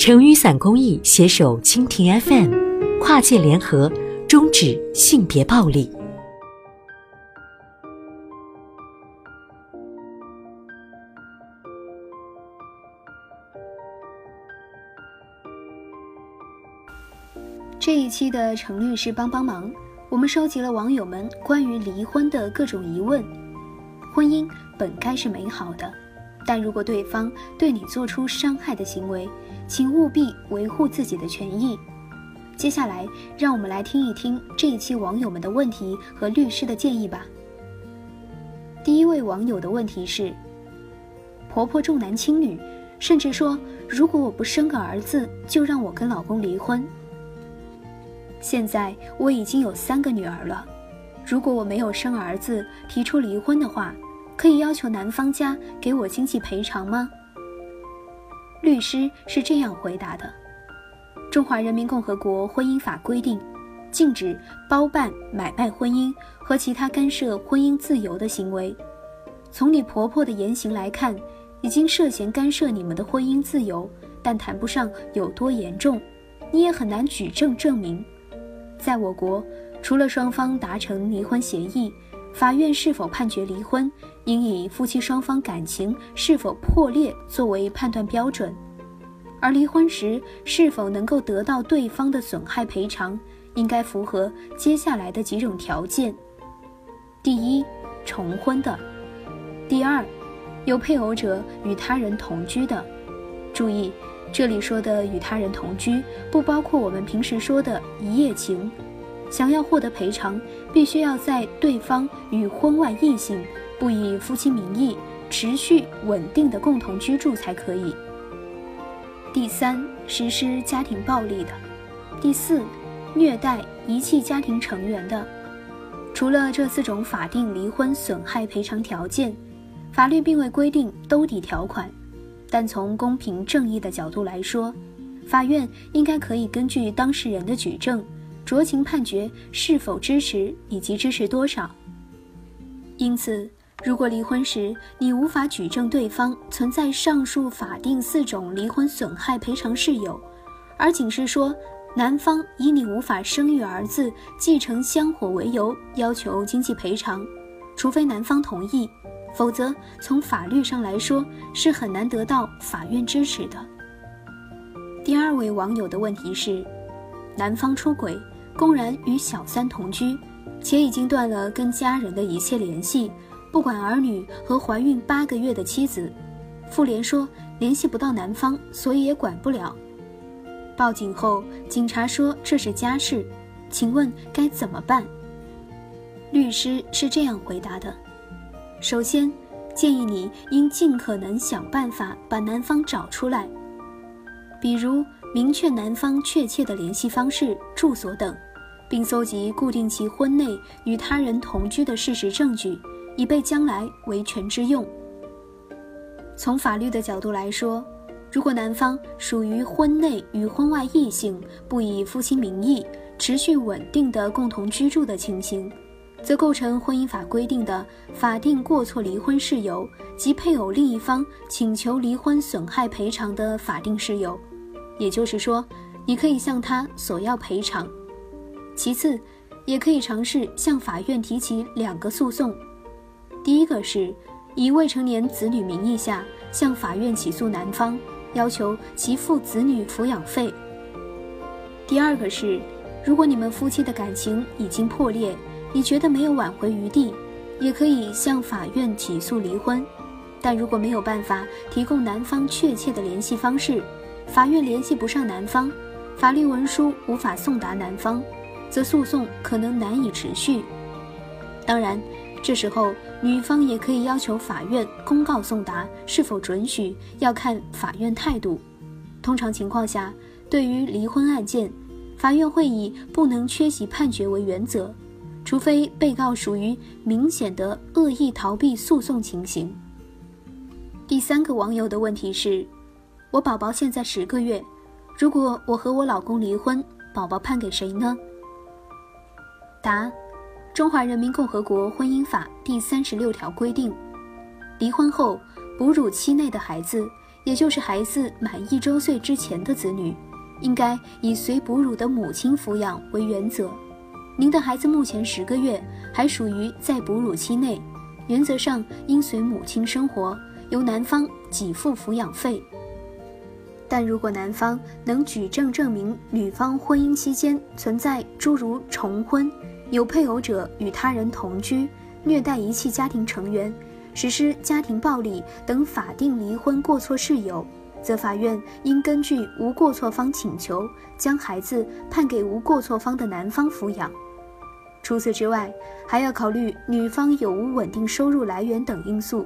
成雨伞公益携手蜻蜓 FM，跨界联合，终止性别暴力。这一期的程律师帮帮忙，我们收集了网友们关于离婚的各种疑问。婚姻本该是美好的，但如果对方对你做出伤害的行为，请务必维护自己的权益。接下来，让我们来听一听这一期网友们的问题和律师的建议吧。第一位网友的问题是：婆婆重男轻女，甚至说如果我不生个儿子，就让我跟老公离婚。现在我已经有三个女儿了，如果我没有生儿子，提出离婚的话，可以要求男方家给我经济赔偿吗？律师是这样回答的：《中华人民共和国婚姻法》规定，禁止包办、买卖婚姻和其他干涉婚姻自由的行为。从你婆婆的言行来看，已经涉嫌干涉你们的婚姻自由，但谈不上有多严重，你也很难举证证明。在我国，除了双方达成离婚协议，法院是否判决离婚，应以夫妻双方感情是否破裂作为判断标准，而离婚时是否能够得到对方的损害赔偿，应该符合接下来的几种条件：第一，重婚的；第二，有配偶者与他人同居的。注意，这里说的与他人同居，不包括我们平时说的一夜情。想要获得赔偿，必须要在对方与婚外异性不以夫妻名义持续稳定的共同居住才可以。第三，实施家庭暴力的；第四，虐待遗弃家庭成员的。除了这四种法定离婚损害赔偿条件，法律并未规定兜底条款，但从公平正义的角度来说，法院应该可以根据当事人的举证。酌情判决是否支持以及支持多少。因此，如果离婚时你无法举证对方存在上述法定四种离婚损害赔偿事由，而仅是说男方以你无法生育儿子、继承香火为由要求经济赔偿，除非男方同意，否则从法律上来说是很难得到法院支持的。第二位网友的问题是，男方出轨。公然与小三同居，且已经断了跟家人的一切联系，不管儿女和怀孕八个月的妻子。妇联说联系不到男方，所以也管不了。报警后，警察说这是家事，请问该怎么办？律师是这样回答的：首先，建议你应尽可能想办法把男方找出来，比如明确男方确切的联系方式、住所等。并搜集固定其婚内与他人同居的事实证据，以备将来维权之用。从法律的角度来说，如果男方属于婚内与婚外异性不以夫妻名义持续稳定的共同居住的情形，则构成婚姻法规定的法定过错离婚事由及配偶另一方请求离婚损害赔偿的法定事由。也就是说，你可以向他索要赔偿。其次，也可以尝试向法院提起两个诉讼。第一个是以未成年子女名义下向法院起诉男方，要求其付子女抚养费。第二个是，如果你们夫妻的感情已经破裂，你觉得没有挽回余地，也可以向法院起诉离婚。但如果没有办法提供男方确切的联系方式，法院联系不上男方，法律文书无法送达男方。则诉讼可能难以持续。当然，这时候女方也可以要求法院公告送达，是否准许要看法院态度。通常情况下，对于离婚案件，法院会以不能缺席判决为原则，除非被告属于明显的恶意逃避诉讼情形。第三个网友的问题是：我宝宝现在十个月，如果我和我老公离婚，宝宝判给谁呢？答：《中华人民共和国婚姻法》第三十六条规定，离婚后哺乳期内的孩子也就是孩子满一周岁之前的子女，应该以随哺乳的母亲抚养为原则。您的孩子目前十个月，还属于在哺乳期内，原则上应随母亲生活，由男方给付抚养费。但如果男方能举证证明女方婚姻期间存在诸如重婚、有配偶者与他人同居、虐待遗弃家庭成员、实施家庭暴力等法定离婚过错事由，则法院应根据无过错方请求，将孩子判给无过错方的男方抚养。除此之外，还要考虑女方有无稳定收入来源等因素。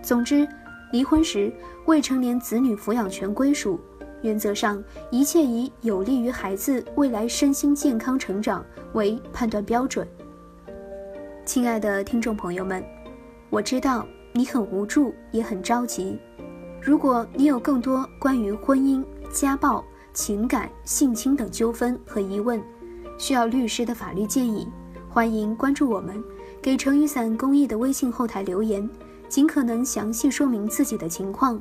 总之。离婚时，未成年子女抚养权归属，原则上一切以有利于孩子未来身心健康成长为判断标准。亲爱的听众朋友们，我知道你很无助，也很着急。如果你有更多关于婚姻、家暴、情感、性侵等纠纷和疑问，需要律师的法律建议，欢迎关注我们，给成雨伞公益的微信后台留言。尽可能详细说明自己的情况，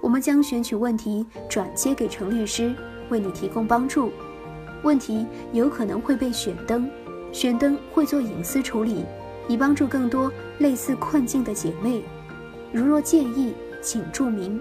我们将选取问题转接给程律师，为你提供帮助。问题有可能会被选登，选登会做隐私处理，以帮助更多类似困境的姐妹。如若介意，请注明。